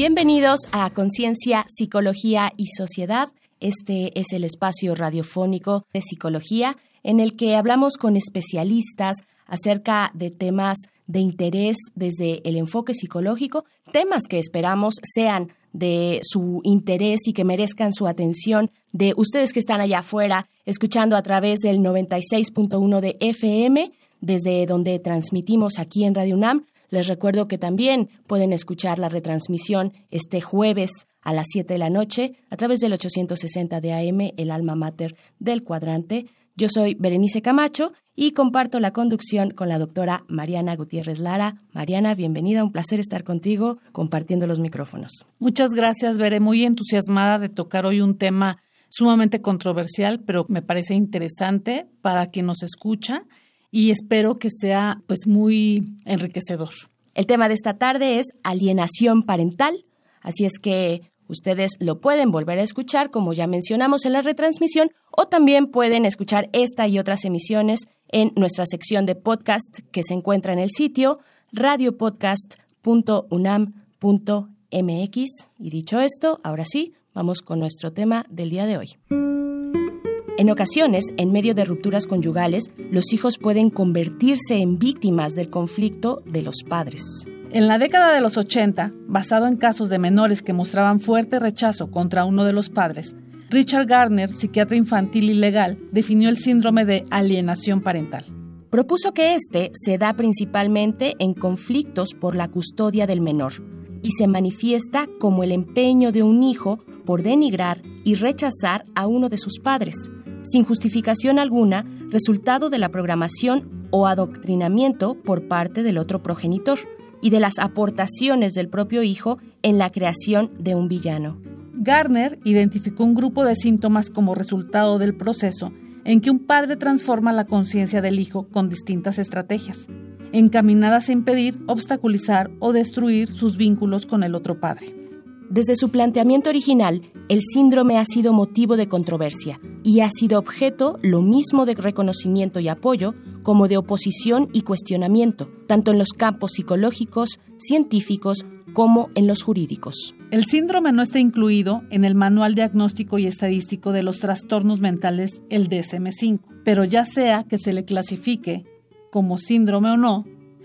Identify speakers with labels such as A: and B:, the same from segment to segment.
A: Bienvenidos a Conciencia, Psicología y Sociedad. Este es el espacio radiofónico de psicología en el que hablamos con especialistas acerca de temas de interés desde el enfoque psicológico, temas que esperamos sean de su interés y que merezcan su atención de ustedes que están allá afuera escuchando a través del 96.1 de FM, desde donde transmitimos aquí en Radio UNAM les recuerdo que también pueden escuchar la retransmisión este jueves a las 7 de la noche a través del 860 de AM, el alma mater del cuadrante. Yo soy Berenice Camacho y comparto la conducción con la doctora Mariana Gutiérrez Lara. Mariana, bienvenida, un placer estar contigo compartiendo los micrófonos.
B: Muchas gracias, Bere, muy entusiasmada de tocar hoy un tema sumamente controversial, pero me parece interesante para quien nos escucha y espero que sea pues muy enriquecedor.
A: El tema de esta tarde es alienación parental, así es que ustedes lo pueden volver a escuchar como ya mencionamos en la retransmisión o también pueden escuchar esta y otras emisiones en nuestra sección de podcast que se encuentra en el sitio radiopodcast.unam.mx. Y dicho esto, ahora sí, vamos con nuestro tema del día de hoy. En ocasiones, en medio de rupturas conyugales, los hijos pueden convertirse en víctimas del conflicto de los padres.
B: En la década de los 80, basado en casos de menores que mostraban fuerte rechazo contra uno de los padres, Richard Gardner, psiquiatra infantil y legal, definió el síndrome de alienación parental.
A: Propuso que este se da principalmente en conflictos por la custodia del menor y se manifiesta como el empeño de un hijo por denigrar y rechazar a uno de sus padres, sin justificación alguna, resultado de la programación o adoctrinamiento por parte del otro progenitor y de las aportaciones del propio hijo en la creación de un villano.
B: Garner identificó un grupo de síntomas como resultado del proceso en que un padre transforma la conciencia del hijo con distintas estrategias, encaminadas a impedir, obstaculizar o destruir sus vínculos con el otro padre.
A: Desde su planteamiento original, el síndrome ha sido motivo de controversia y ha sido objeto lo mismo de reconocimiento y apoyo como de oposición y cuestionamiento, tanto en los campos psicológicos, científicos, como en los jurídicos.
B: El síndrome no está incluido en el Manual Diagnóstico y Estadístico de los Trastornos Mentales, el DSM-5, pero ya sea que se le clasifique como síndrome o no,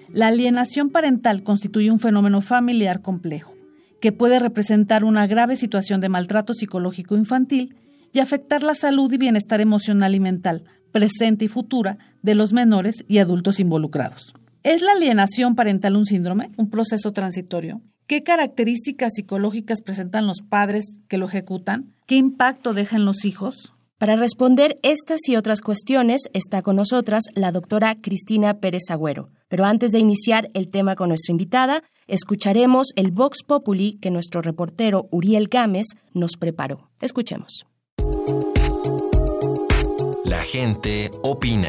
B: la alienación parental constituye un fenómeno familiar complejo que puede representar una grave situación de maltrato psicológico infantil y afectar la salud y bienestar emocional y mental, presente y futura, de los menores y adultos involucrados. ¿Es la alienación parental un síndrome, un proceso transitorio? ¿Qué características psicológicas presentan los padres que lo ejecutan? ¿Qué impacto dejan los hijos?
A: Para responder estas y otras cuestiones está con nosotras la doctora Cristina Pérez Agüero. Pero antes de iniciar el tema con nuestra invitada, escucharemos el Vox Populi que nuestro reportero Uriel Gámez nos preparó. Escuchemos.
C: Gente opina.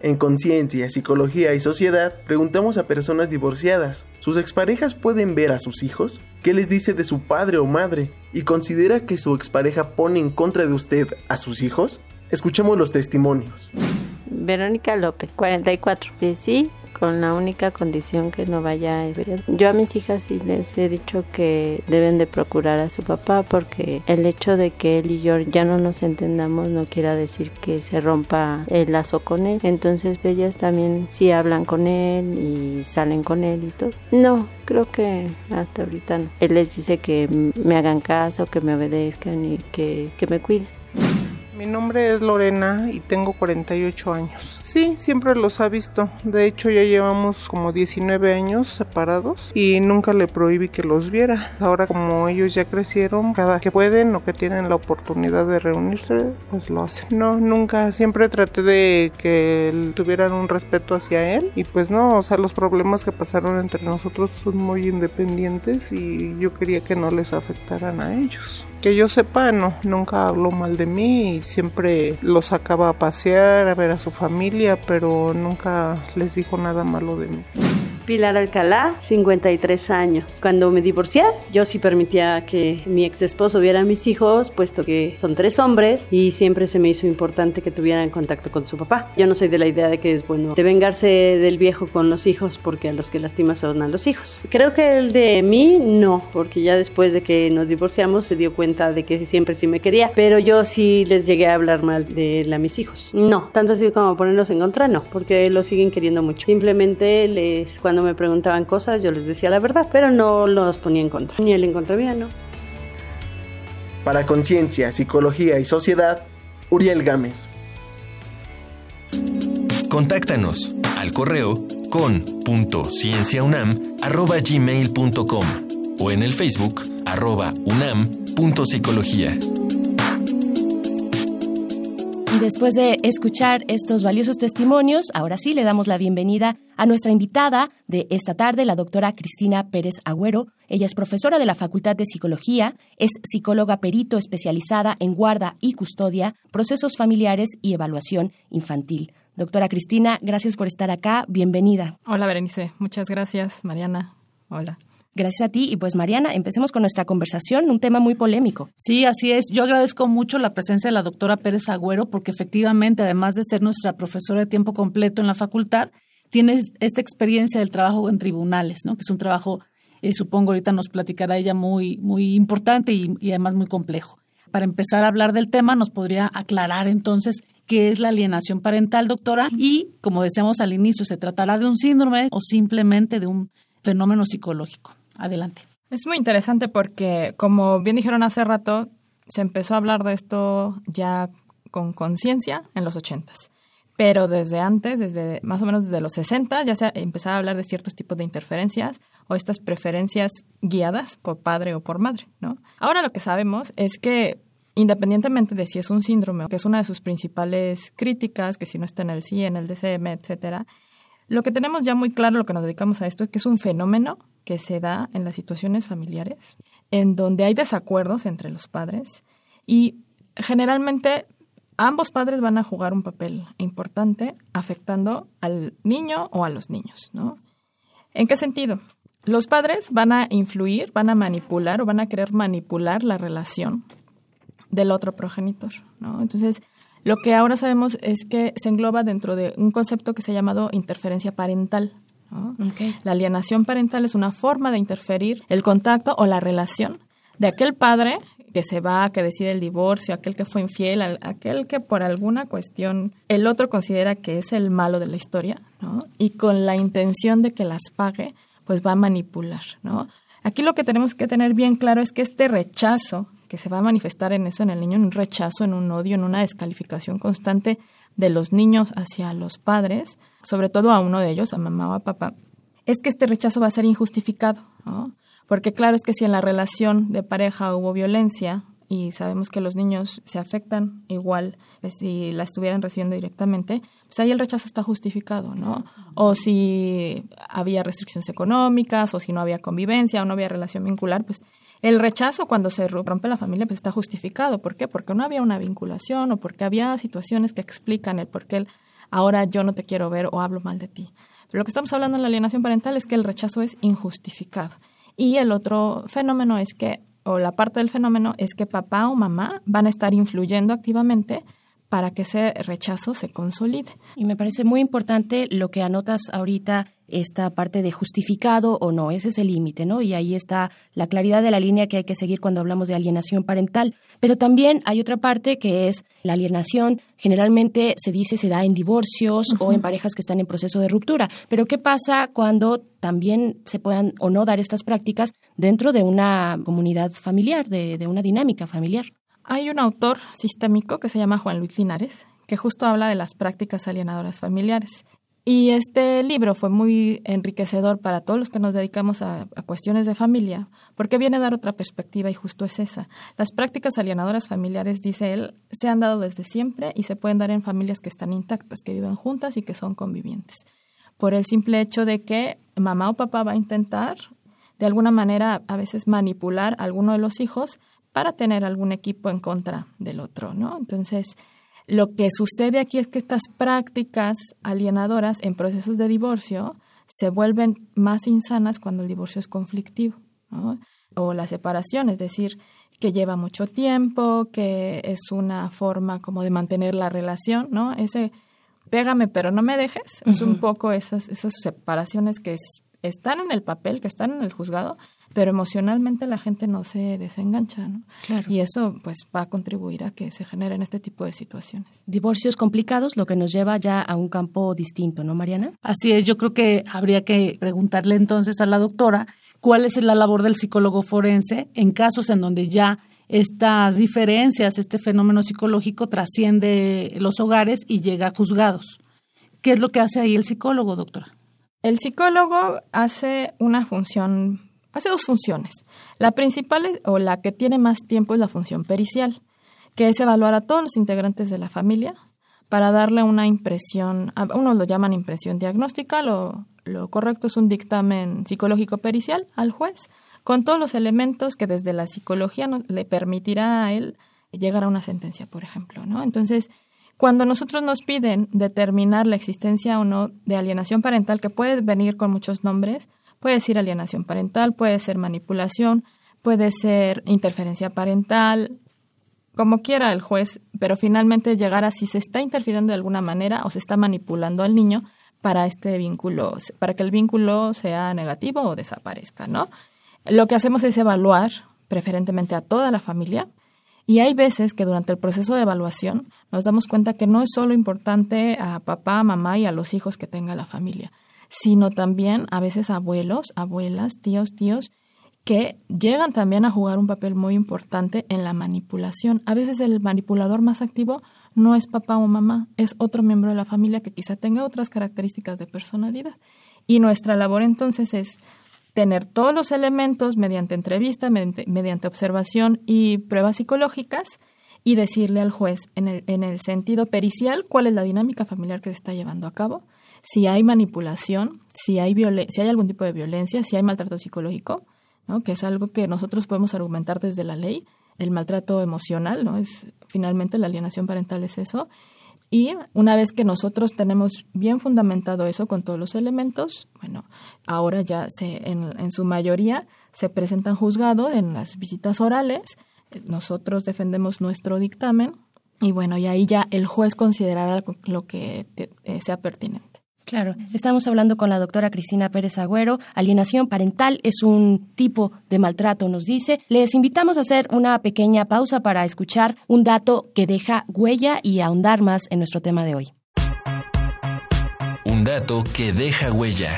D: En Conciencia, Psicología y Sociedad preguntamos a personas divorciadas, ¿sus exparejas pueden ver a sus hijos? ¿Qué les dice de su padre o madre? ¿Y considera que su expareja pone en contra de usted a sus hijos? Escuchemos los testimonios.
E: Verónica López, 44. Sí, sí, con la única condición que no vaya a Yo a mis hijas sí les he dicho que deben de procurar a su papá porque el hecho de que él y yo ya no nos entendamos no quiere decir que se rompa el lazo con él. Entonces ellas también sí hablan con él y salen con él y todo. No, creo que hasta ahorita no. Él les dice que me hagan caso, que me obedezcan y que, que me cuiden.
F: Mi nombre es Lorena y tengo 48 años. Sí, siempre los ha visto. De hecho, ya llevamos como 19 años separados y nunca le prohibí que los viera. Ahora como ellos ya crecieron, cada que pueden o que tienen la oportunidad de reunirse, pues lo hacen. No, nunca. Siempre traté de que tuvieran un respeto hacia él y pues no, o sea, los problemas que pasaron entre nosotros son muy independientes y yo quería que no les afectaran a ellos. Que yo sepa, no, nunca habló mal de mí y siempre los sacaba a pasear, a ver a su familia, pero nunca les dijo nada malo de mí.
G: Pilar Alcalá, 53 años. Cuando me divorcié, yo sí permitía que mi ex esposo viera a mis hijos, puesto que son tres hombres y siempre se me hizo importante que tuvieran contacto con su papá. Yo no soy de la idea de que es bueno de vengarse del viejo con los hijos, porque a los que lastima son a los hijos. Creo que el de mí no, porque ya después de que nos divorciamos se dio cuenta de que siempre sí me quería, pero yo sí les llegué a hablar mal de él a mis hijos. No, tanto así como ponerlos en contra, no, porque lo siguen queriendo mucho. Simplemente les cuando me preguntaban cosas yo les decía la verdad, pero no los ponía en contra, ni él en contra mía, no.
D: Para Conciencia, Psicología y Sociedad, Uriel Gámez.
C: Contáctanos al correo con.cienciaunam.gmail.com o en el Facebook arroba unam.psicología.
A: Y después de escuchar estos valiosos testimonios, ahora sí le damos la bienvenida a nuestra invitada de esta tarde, la doctora Cristina Pérez Agüero. Ella es profesora de la Facultad de Psicología, es psicóloga perito especializada en guarda y custodia, procesos familiares y evaluación infantil. Doctora Cristina, gracias por estar acá. Bienvenida.
H: Hola, Berenice. Muchas gracias, Mariana. Hola.
A: Gracias a ti. Y pues Mariana, empecemos con nuestra conversación, un tema muy polémico.
B: Sí, así es. Yo agradezco mucho la presencia de la doctora Pérez Agüero porque efectivamente, además de ser nuestra profesora de tiempo completo en la facultad, tiene esta experiencia del trabajo en tribunales, ¿no? que es un trabajo, eh, supongo ahorita nos platicará ella, muy, muy importante y, y además muy complejo. Para empezar a hablar del tema, nos podría aclarar entonces qué es la alienación parental, doctora, y como decíamos al inicio, ¿se tratará de un síndrome o simplemente de un fenómeno psicológico? Adelante.
H: Es muy interesante porque, como bien dijeron hace rato, se empezó a hablar de esto ya con conciencia en los ochentas. Pero desde antes, desde más o menos desde los 60, ya se empezaba a hablar de ciertos tipos de interferencias o estas preferencias guiadas por padre o por madre, ¿no? Ahora lo que sabemos es que independientemente de si es un síndrome, que es una de sus principales críticas, que si no está en el CIE, en el DCM, etcétera, lo que tenemos ya muy claro, lo que nos dedicamos a esto, es que es un fenómeno que se da en las situaciones familiares, en donde hay desacuerdos entre los padres y generalmente ambos padres van a jugar un papel importante afectando al niño o a los niños, ¿no? ¿En qué sentido? Los padres van a influir, van a manipular o van a querer manipular la relación del otro progenitor, ¿no? Entonces, lo que ahora sabemos es que se engloba dentro de un concepto que se ha llamado interferencia parental. ¿No?
A: Okay.
H: La alienación parental es una forma de interferir el contacto o la relación de aquel padre que se va, que decide el divorcio, aquel que fue infiel, aquel que por alguna cuestión el otro considera que es el malo de la historia, ¿no? Y con la intención de que las pague, pues va a manipular, ¿no? Aquí lo que tenemos que tener bien claro es que este rechazo que se va a manifestar en eso, en el niño, en un rechazo, en un odio, en una descalificación constante de los niños hacia los padres, sobre todo a uno de ellos, a mamá o a papá, es que este rechazo va a ser injustificado, ¿no? Porque claro es que si en la relación de pareja hubo violencia y sabemos que los niños se afectan igual si la estuvieran recibiendo directamente, pues ahí el rechazo está justificado, ¿no? O si había restricciones económicas, o si no había convivencia, o no había relación vincular, pues el rechazo cuando se rompe la familia pues está justificado. ¿Por qué? Porque no había una vinculación o porque había situaciones que explican el por qué ahora yo no te quiero ver o hablo mal de ti. Pero lo que estamos hablando en la alienación parental es que el rechazo es injustificado. Y el otro fenómeno es que, o la parte del fenómeno es que papá o mamá van a estar influyendo activamente para que ese rechazo se consolide.
A: Y me parece muy importante lo que anotas ahorita, esta parte de justificado o no, ese es el límite, ¿no? Y ahí está la claridad de la línea que hay que seguir cuando hablamos de alienación parental. Pero también hay otra parte que es la alienación, generalmente se dice se da en divorcios uh -huh. o en parejas que están en proceso de ruptura. Pero ¿qué pasa cuando también se puedan o no dar estas prácticas dentro de una comunidad familiar, de, de una dinámica familiar?
H: Hay un autor sistémico que se llama Juan Luis Linares, que justo habla de las prácticas alienadoras familiares. Y este libro fue muy enriquecedor para todos los que nos dedicamos a, cuestiones de familia, porque viene a dar otra perspectiva y justo es esa. Las prácticas alienadoras familiares, dice él, se han dado desde siempre y se pueden dar en familias que están intactas, que viven juntas y que son convivientes. Por el simple hecho de que mamá o papá va a intentar, de alguna manera, a veces manipular a alguno de los hijos para tener algún equipo en contra del otro, ¿no? Entonces, lo que sucede aquí es que estas prácticas alienadoras en procesos de divorcio se vuelven más insanas cuando el divorcio es conflictivo, o la separación, es decir, que lleva mucho tiempo, que es una forma como de mantener la relación, ¿no? Ese pégame pero no me dejes, es un poco esas, esas separaciones que están en el papel, que están en el juzgado, pero emocionalmente la gente no se desengancha, ¿no? Y eso pues va a contribuir a que se generen este tipo de situaciones.
A: Divorcios complicados, lo que nos lleva ya a un campo distinto, ¿no, Mariana?
B: Así es, yo creo que habría que preguntarle entonces a la doctora cuál es la labor del psicólogo forense en casos en donde ya estas diferencias, este fenómeno psicológico trasciende los hogares y llega a juzgados. ¿Qué es lo que hace ahí el psicólogo, doctora?
H: El psicólogo hace una función hace dos funciones. La principal o la que tiene más tiempo es la función pericial, que es evaluar a todos los integrantes de la familia para darle una impresión, unos lo llaman impresión diagnóstica, lo, correcto es un dictamen psicológico pericial al juez, con todos los elementos que desde la psicología le permitirá a él llegar a una sentencia, por ejemplo, ¿no? Entonces, cuando nosotros nos piden determinar la existencia o no de alienación parental, que puede venir con muchos nombres, Puede ser alienación parental, puede ser manipulación, puede ser interferencia parental, como quiera el juez, pero finalmente llegar a si se está interfiriendo de alguna manera o se está manipulando al niño para este vínculo, para que el vínculo sea negativo o desaparezca, ¿no? Lo que hacemos es evaluar preferentemente a toda la familia y hay veces que durante el proceso de evaluación nos damos cuenta que no es solo importante a papá, mamá y a los hijos que tenga la familia, sino también a veces abuelos, abuelas, tíos, tíos, que llegan también a jugar un papel muy importante en la manipulación. A veces el manipulador más activo no es papá o mamá, es otro miembro de la familia que quizá tenga otras características de personalidad. Y nuestra labor entonces es tener todos los elementos mediante entrevista, mediante, mediante observación y pruebas psicológicas y decirle al juez en el, en el sentido pericial cuál es la dinámica familiar que se está llevando a cabo si hay manipulación, si hay, si hay algún tipo de violencia, si hay maltrato psicológico, ¿no? que es algo que nosotros podemos argumentar desde la ley, el maltrato emocional, ¿no? Es finalmente la alienación parental es eso. Y una vez que nosotros tenemos bien fundamentado eso con todos los elementos, bueno, ahora ya se, en, en su mayoría se presentan juzgado en las visitas orales, nosotros defendemos nuestro dictamen y bueno, y ahí ya el juez considerará lo que eh, sea pertinente.
A: Claro, estamos hablando con la doctora Cristina Pérez Agüero. Alienación parental es un tipo de maltrato, nos dice. Les invitamos a hacer una pequeña pausa para escuchar un dato que deja huella y ahondar más en nuestro tema de hoy.
C: Un dato que deja huella.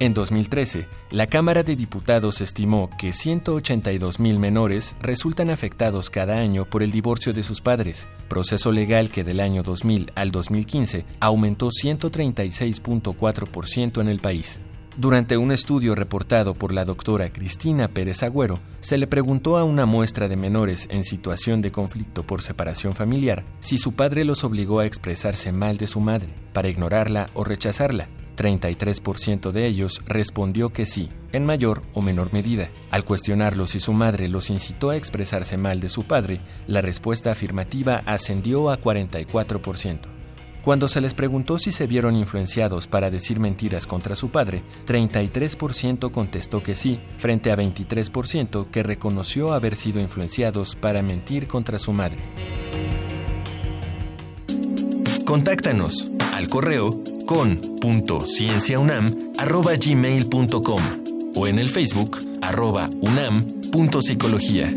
C: En 2013, la Cámara de Diputados estimó que 182 mil menores resultan afectados cada año por el divorcio de sus padres, proceso legal que del año 2000 al 2015 aumentó 136.4% en el país. Durante un estudio reportado por la doctora Cristina Pérez Agüero, se le preguntó a una muestra de menores en situación de conflicto por separación familiar si su padre los obligó a expresarse mal de su madre, para ignorarla o rechazarla. 33% de ellos respondió que sí, en mayor o menor medida. Al cuestionarlo si su madre los incitó a expresarse mal de su padre, la respuesta afirmativa ascendió a 44%. Cuando se les preguntó si se vieron influenciados para decir mentiras contra su padre, 33% contestó que sí, frente a 23% que reconoció haber sido influenciados para mentir contra su madre. Contáctanos al correo o en el Facebook arroba unam.psicología.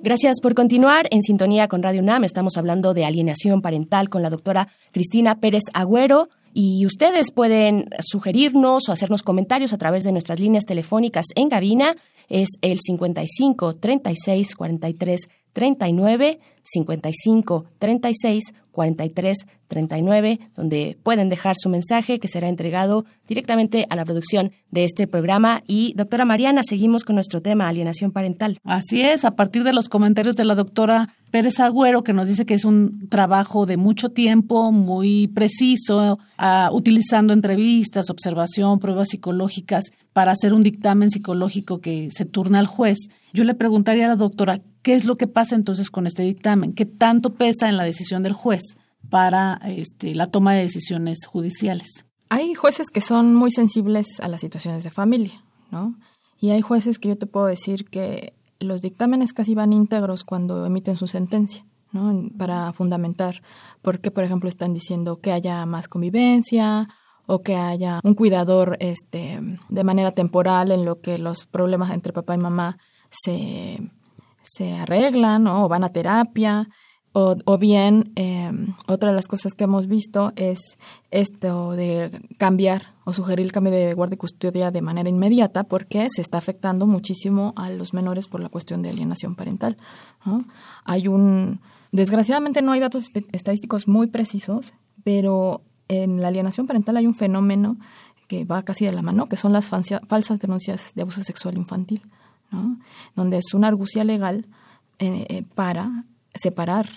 A: Gracias por continuar en sintonía con Radio UNAM. Estamos hablando de alienación parental con la doctora Cristina Pérez Agüero. Y ustedes pueden sugerirnos o hacernos comentarios a través de nuestras líneas telefónicas en cabina. Es el 55 36 43 39 55 36 43 39, donde pueden dejar su mensaje que será entregado directamente a la producción de este programa. Y doctora Mariana, seguimos con nuestro tema, alienación parental.
B: Así es, a partir de los comentarios de la doctora Pérez Agüero, que nos dice que es un trabajo de mucho tiempo, muy preciso, uh, utilizando entrevistas, observación, pruebas psicológicas para hacer un dictamen psicológico que se turna al juez. Yo le preguntaría a la doctora, ¿qué es lo que pasa entonces con este dictamen? ¿Qué tanto pesa en la decisión del juez? para este, la toma de decisiones judiciales.
H: Hay jueces que son muy sensibles a las situaciones de familia, ¿no? Y hay jueces que yo te puedo decir que los dictámenes casi van íntegros cuando emiten su sentencia, ¿no? Para fundamentar por qué, por ejemplo, están diciendo que haya más convivencia o que haya un cuidador este, de manera temporal en lo que los problemas entre papá y mamá se, se arreglan o van a terapia. O, bien, eh, otra de las cosas que hemos visto es esto de cambiar o sugerir el cambio de guardia y custodia de manera inmediata porque se está afectando muchísimo a los menores por la cuestión de alienación parental. Hay un, desgraciadamente no hay datos estadísticos muy precisos, pero en la alienación parental hay un fenómeno que va casi de la mano, que son las falsas denuncias de abuso sexual infantil, donde es una argucia legal eh, eh, para separar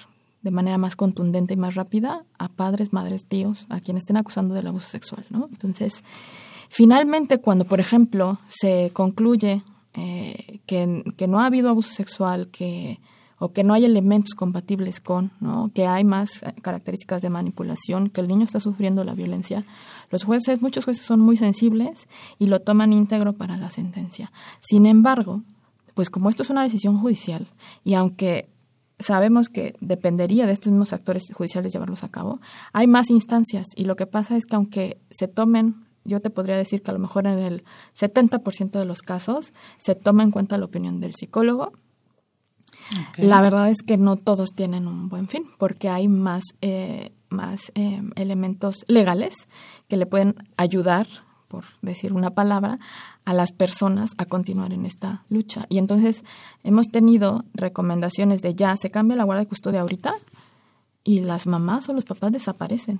H: de manera más contundente y más rápida a padres, madres, tíos, a quienes estén acusando del abuso sexual. Entonces, finalmente, cuando, por ejemplo, se concluye eh, que, no ha habido abuso sexual, que o que no hay elementos compatibles con, ¿no? que hay más características de manipulación, que el niño está sufriendo la violencia, los jueces, muchos jueces son muy sensibles y lo toman íntegro para la sentencia. Sin embargo, pues como esto es una decisión judicial y aunque sabemos que dependería de estos mismos actores judiciales llevarlos a cabo. Hay más instancias y lo que pasa es que aunque se tomen, yo te podría decir que a lo mejor en el 70% de los casos se toma en cuenta la opinión del psicólogo. La verdad es que no todos tienen un buen fin porque hay más, eh, más eh, elementos legales que le pueden ayudar por decir una palabra, a las personas a continuar en esta lucha. Y entonces hemos tenido recomendaciones de ya, se cambia la guardia de custodia ahorita y las mamás o los papás desaparecen,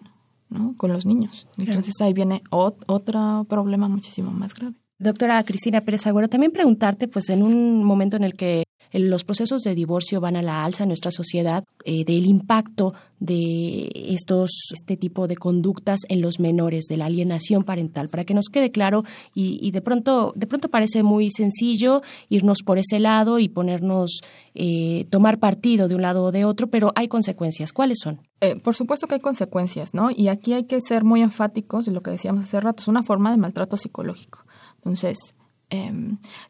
H: ¿no? Con los niños. Entonces ahí viene otro problema muchísimo más grave.
A: Doctora Cristina Pérez Agüero, también preguntarte, pues en un momento en el que los procesos de divorcio van a la alza en nuestra sociedad, eh, del impacto de estos, este tipo de conductas en los menores, de la alienación parental, para que nos quede claro y, de pronto, de pronto parece muy sencillo irnos por ese lado y ponernos, eh, tomar partido de un lado o de otro, pero hay consecuencias. ¿Cuáles son?
H: Eh, por supuesto que hay consecuencias, ¿no? Y aquí hay que ser muy enfáticos en lo que decíamos hace rato, es una forma de maltrato psicológico. Entonces, eh,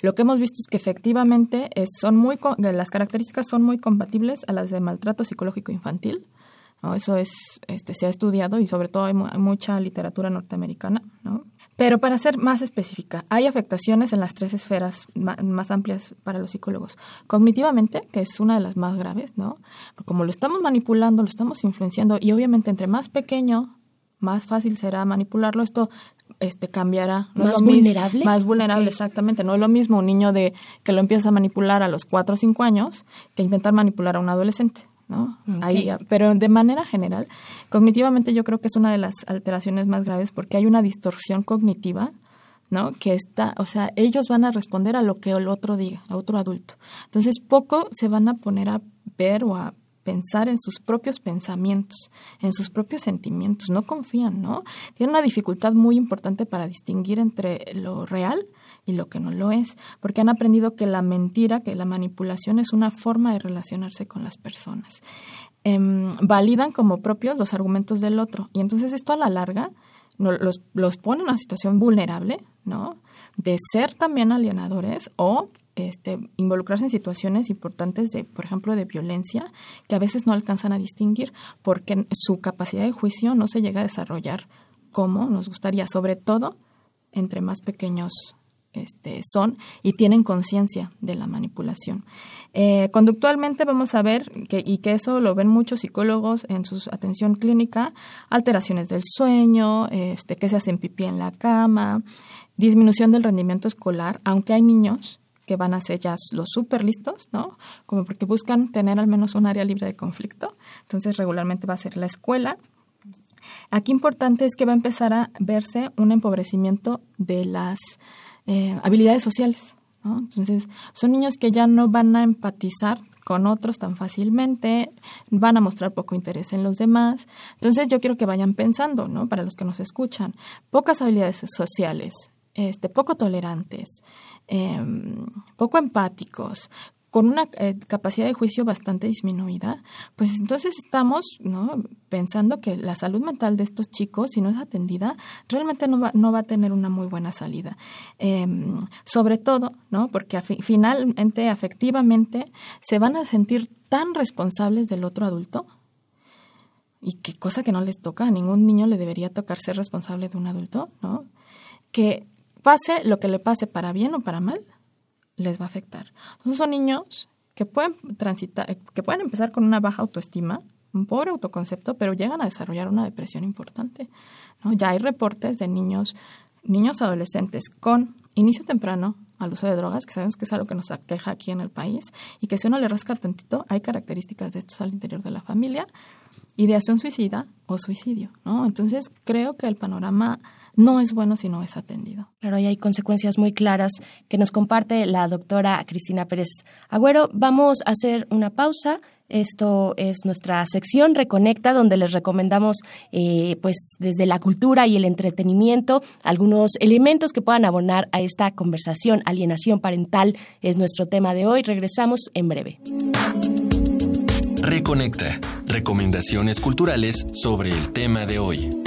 H: lo que hemos visto es que efectivamente son muy las características son muy compatibles a las de maltrato psicológico infantil. Eso es, este, se ha estudiado y sobre todo hay, mucha literatura norteamericana. ¿no? Pero para ser más específica, hay afectaciones en las tres esferas más, amplias para los psicólogos. Cognitivamente, que es una de las más graves, ¿no? Como lo estamos manipulando, lo estamos influenciando y obviamente entre más pequeño más fácil será manipularlo. Esto este cambiará.
A: ¿Más vulnerable?
H: Más vulnerable, exactamente. No es lo mismo un niño de que lo empieza a manipular a los 4 o 5 años que intentar manipular a un adolescente. ¿no? Ahí, pero de manera general, cognitivamente yo creo que es una de las alteraciones más graves porque hay una distorsión cognitiva, ¿no? Que está, o sea, ellos van a responder a lo que el otro diga, a otro adulto. Entonces, poco se van a poner a ver o a pensar en sus propios pensamientos, en sus propios sentimientos, no confían, ¿no? Tienen una dificultad muy importante para distinguir entre lo real y lo que no lo es, porque han aprendido que la mentira, que la manipulación es una forma de relacionarse con las personas. Em, validan como propios los argumentos del otro y entonces esto a la larga los, los pone en una situación vulnerable, ¿no? De ser también alienadores o este, involucrarse en situaciones importantes de, por ejemplo, de violencia, que a veces no alcanzan a distinguir porque su capacidad de juicio no se llega a desarrollar como nos gustaría, sobre todo entre más pequeños este, son y tienen conciencia de la manipulación. Eh, conductualmente vamos a ver, que, y que eso lo ven muchos psicólogos en su atención clínica, alteraciones del sueño, este, que se hacen pipí en la cama, disminución del rendimiento escolar, aunque hay niños que van a ser ya los súper listos, ¿no? Como porque buscan tener al menos un área libre de conflicto. Entonces, regularmente va a ser la escuela. Aquí importante es que va a empezar a verse un empobrecimiento de las eh, habilidades sociales. Entonces, son niños que ya no van a empatizar con otros tan fácilmente, van a mostrar poco interés en los demás. Entonces, yo quiero que vayan pensando, ¿no? Para los que nos escuchan, pocas habilidades sociales, este, poco tolerantes, em, poco empáticos, con una eh, capacidad de juicio bastante disminuida, pues entonces estamos pensando que la salud mental de estos chicos, si no es atendida, realmente no va, no va a tener una muy buena salida. Em, sobre todo, ¿no? porque finalmente, afectivamente, se van a sentir tan responsables del otro adulto, y qué cosa que no les toca, a ningún niño le debería tocar ser responsable de un adulto, ¿no? Que pase lo que le pase para bien o para mal, les va a afectar. Entonces son niños que pueden transitar, que pueden empezar con una baja autoestima, un pobre autoconcepto, pero llegan a desarrollar una depresión importante. ¿no? Ya hay reportes de niños, niños adolescentes con inicio temprano al uso de drogas, que sabemos que es algo que nos aqueja aquí en el país, y que si uno le rasca tantito, hay características de estos al interior de la familia, ideación suicida o suicidio, ¿no? Entonces, creo que el panorama no es bueno si no es atendido.
A: Claro, y hay consecuencias muy claras que nos comparte la doctora Cristina Pérez Agüero. Vamos a hacer una pausa. Esto es nuestra sección Reconecta, donde les recomendamos, eh, pues, desde la cultura y el entretenimiento, algunos elementos que puedan abonar a esta conversación. Alienación parental es nuestro tema de hoy. Regresamos en breve.
C: Reconecta. Recomendaciones culturales sobre el tema de hoy.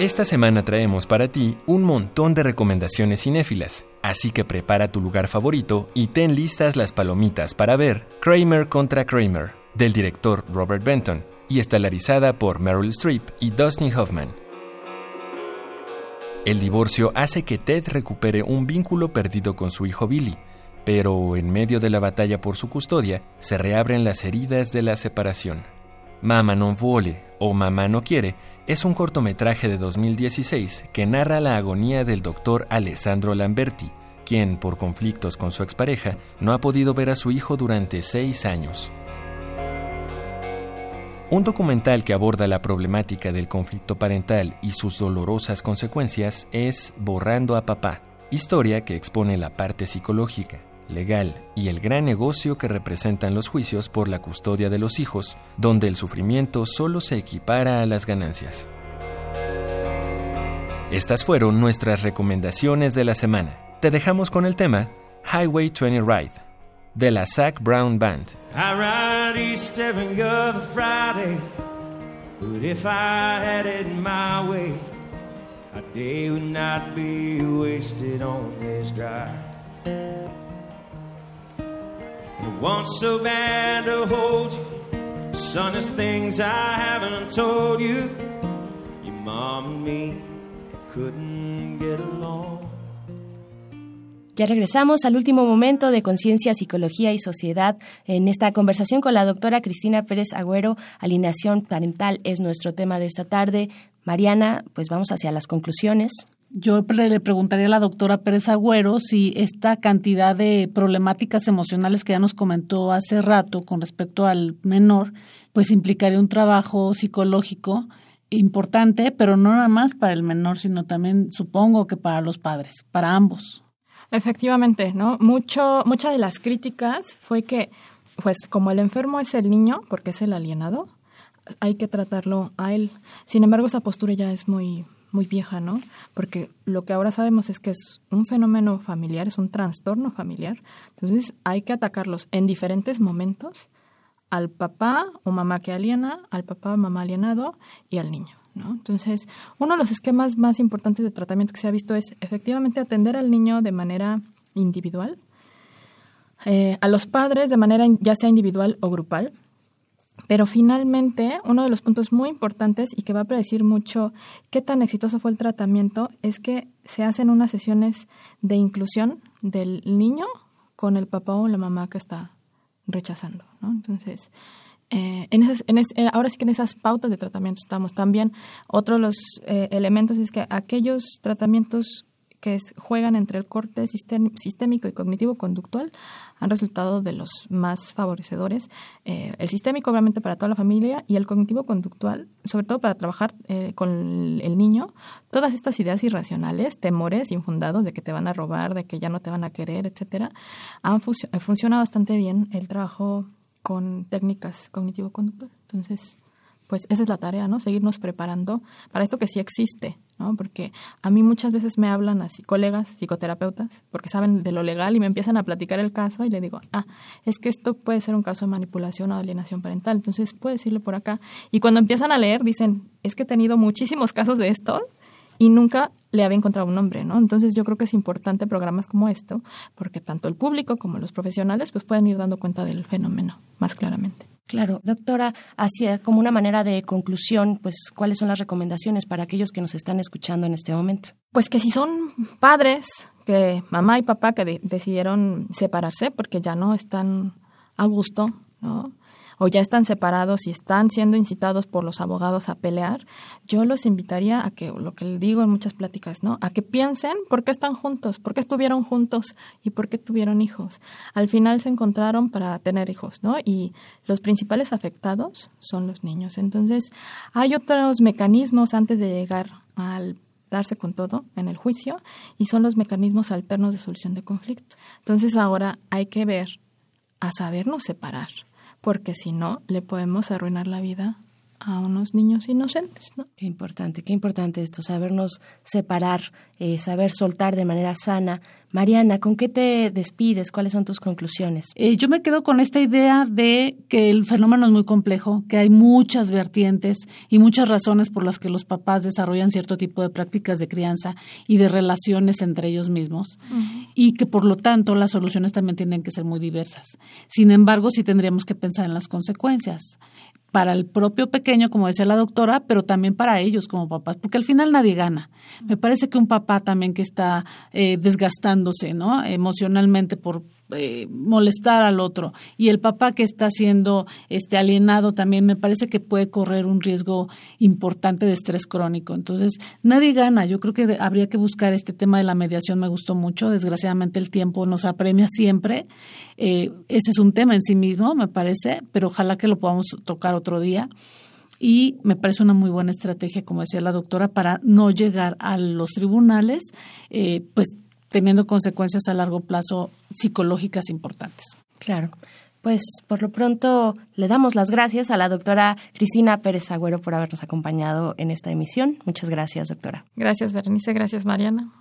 C: Esta semana traemos para ti un montón de recomendaciones cinéfilas, así que prepara tu lugar favorito y ten listas las palomitas para ver Kramer contra Kramer, del director Robert Benton, y estelarizada por Meryl Streep y Dustin Hoffman. El divorcio hace que Ted recupere un vínculo perdido con su hijo Billy, pero en medio de la batalla por su custodia se reabren las heridas de la separación. Mama non vuole o Mamá no quiere es un cortometraje de 2016 que narra la agonía del doctor Alessandro Lamberti, quien, por conflictos con su expareja, no ha podido ver a su hijo durante seis años. Un documental que aborda la problemática del conflicto parental y sus dolorosas consecuencias es Borrando a Papá, historia que expone la parte psicológica, legal y el gran negocio que representan los juicios por la custodia de los hijos, donde el sufrimiento solo se equipara a las ganancias. Estas fueron nuestras recomendaciones de la semana. Te dejamos con el tema Highway 20 Ride de la Zach Brown Band. Ya regresamos al último momento de Conciencia, Psicología y Sociedad. En esta conversación con la doctora Cristina Pérez Agüero, alineación parental es nuestro tema de esta tarde. Mariana, pues vamos hacia las conclusiones.
B: Yo le preguntaría a la doctora Pérez Agüero si esta cantidad de problemáticas emocionales que ya nos comentó hace rato con respecto al menor, pues implicaría un trabajo psicológico importante, pero no nada más para el menor, sino también supongo que para los padres, para ambos.
H: Efectivamente, ¿no? Mucho, muchas de las críticas fue que, pues, como el enfermo es el niño, porque es el alienado, hay que tratarlo a él. Sin embargo, esa postura ya es muy, muy vieja, ¿no? Porque lo que ahora sabemos es que es un fenómeno familiar, es un trastorno familiar. Entonces hay que atacarlos en diferentes momentos al papá o mamá que aliena, al papá o mamá alienado y al niño. ¿no? Entonces, uno de los esquemas más importantes de tratamiento que se ha visto es efectivamente atender al niño de manera individual, eh, a los padres de manera ya sea individual o grupal, Pero finalmente, uno de los puntos muy importantes y que va a predecir mucho qué tan exitoso fue el tratamiento es que se hacen unas sesiones de inclusión del niño con el papá o la mamá que está rechazando. ¿no? Entonces, eh, en en eh, ahora sí que en esas pautas de tratamiento estamos. También otro de los eh, elementos es que aquellos tratamientos que juegan entre el corte sistémico y cognitivo-conductual han resultado de los más favorecedores. Eh, el sistémico, obviamente, para toda la familia y el cognitivo-conductual, sobre todo para trabajar eh, con el niño, todas estas ideas irracionales, temores infundados de que te van a robar, de que ya no te van a querer, etcétera, han funcionado bastante bien el trabajo con técnicas cognitivo-conductual. Entonces, pues esa es la tarea, ¿no? Seguirnos preparando para esto que sí existe, ¿no? Porque a mí muchas veces me hablan así colegas psicoterapeutas porque saben de lo legal y me empiezan a platicar el caso y le digo, ah, es que esto puede ser un caso de manipulación o alienación parental, entonces puedes irle por acá. Y cuando empiezan a leer dicen, es que he tenido muchísimos casos de esto y nunca le había encontrado un nombre, ¿no? Entonces yo creo que es importante programas como esto porque tanto el público como los profesionales pues pueden ir dando cuenta del fenómeno más claramente.
A: Claro, doctora, hacia como una manera de conclusión, pues, ¿cuáles son las recomendaciones para aquellos que nos están escuchando en este momento?
H: Pues que si son padres, que mamá y papá que decidieron separarse porque ya no están a gusto, ¿no? O ya están separados y están siendo incitados por los abogados a pelear, yo los invitaría a que, lo que les digo en muchas pláticas, ¿no? A que piensen por qué están juntos, por qué estuvieron juntos y por qué tuvieron hijos. Al final se encontraron para tener hijos, ¿no? Y los principales afectados son los niños. Entonces, hay otros mecanismos antes de llegar al darse con todo en el juicio y son los mecanismos alternos de solución de conflicto. Entonces ahora hay que ver a sabernos separar porque si no, le podemos arruinar la vida a unos niños inocentes, ¿no?
A: Qué importante, qué importante esto, sabernos separar, eh, saber soltar de manera sana. Mariana, ¿con qué te despides? ¿Cuáles son tus conclusiones?
B: Eh, yo me quedo con esta idea de que el fenómeno es muy complejo, que hay muchas vertientes y muchas razones por las que los papás desarrollan cierto tipo de prácticas de crianza y de relaciones entre ellos mismos y que por lo tanto las soluciones también tienen que ser muy diversas. Sin embargo, sí tendríamos que pensar en las consecuencias para el propio pequeño, como decía la doctora, pero también para ellos como papás, porque al final nadie gana. Me parece que un papá también que está eh, desgastándose, ¿no? Emocionalmente por eh, molestar al otro. Y el papá que está siendo este alienado también me parece que puede correr un riesgo importante de estrés crónico. Entonces nadie gana. Yo creo que habría que buscar este tema de la mediación. Me gustó mucho. Desgraciadamente el tiempo nos apremia siempre. Eh, ese es un tema en sí mismo me parece pero ojalá que lo podamos tocar otro día. Y me parece una muy buena estrategia, como decía la doctora, para no llegar a los tribunales, eh, pues teniendo consecuencias a largo plazo psicológicas importantes.
A: Claro. Pues por lo pronto le damos las gracias a la doctora Cristina Pérez Agüero por habernos acompañado en esta emisión. Muchas gracias, doctora.
H: Gracias, Berenice. Gracias, Mariana.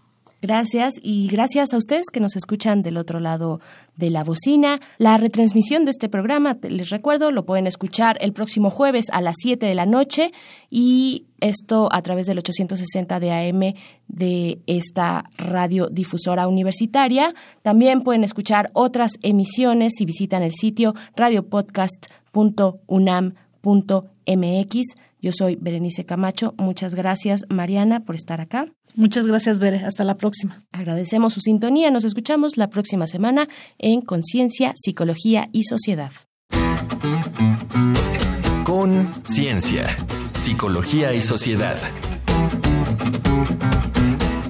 A: Gracias y gracias a ustedes que nos escuchan del otro lado de la bocina. La retransmisión de este programa, les recuerdo, lo pueden escuchar el próximo jueves a las 7 de la noche y esto a través del 860 de AM de esta radiodifusora universitaria. También pueden escuchar otras emisiones si visitan el sitio radiopodcast.unam.mx. Yo soy Berenice Camacho. Muchas gracias, Mariana, por estar acá.
B: Muchas gracias, Bere. Hasta la próxima.
A: Agradecemos su sintonía. Nos escuchamos la próxima semana en Conciencia, Psicología y Sociedad.
C: Conciencia, Psicología y Sociedad.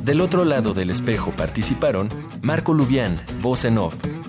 C: Del otro lado del espejo participaron Marco Lubián, voz en off,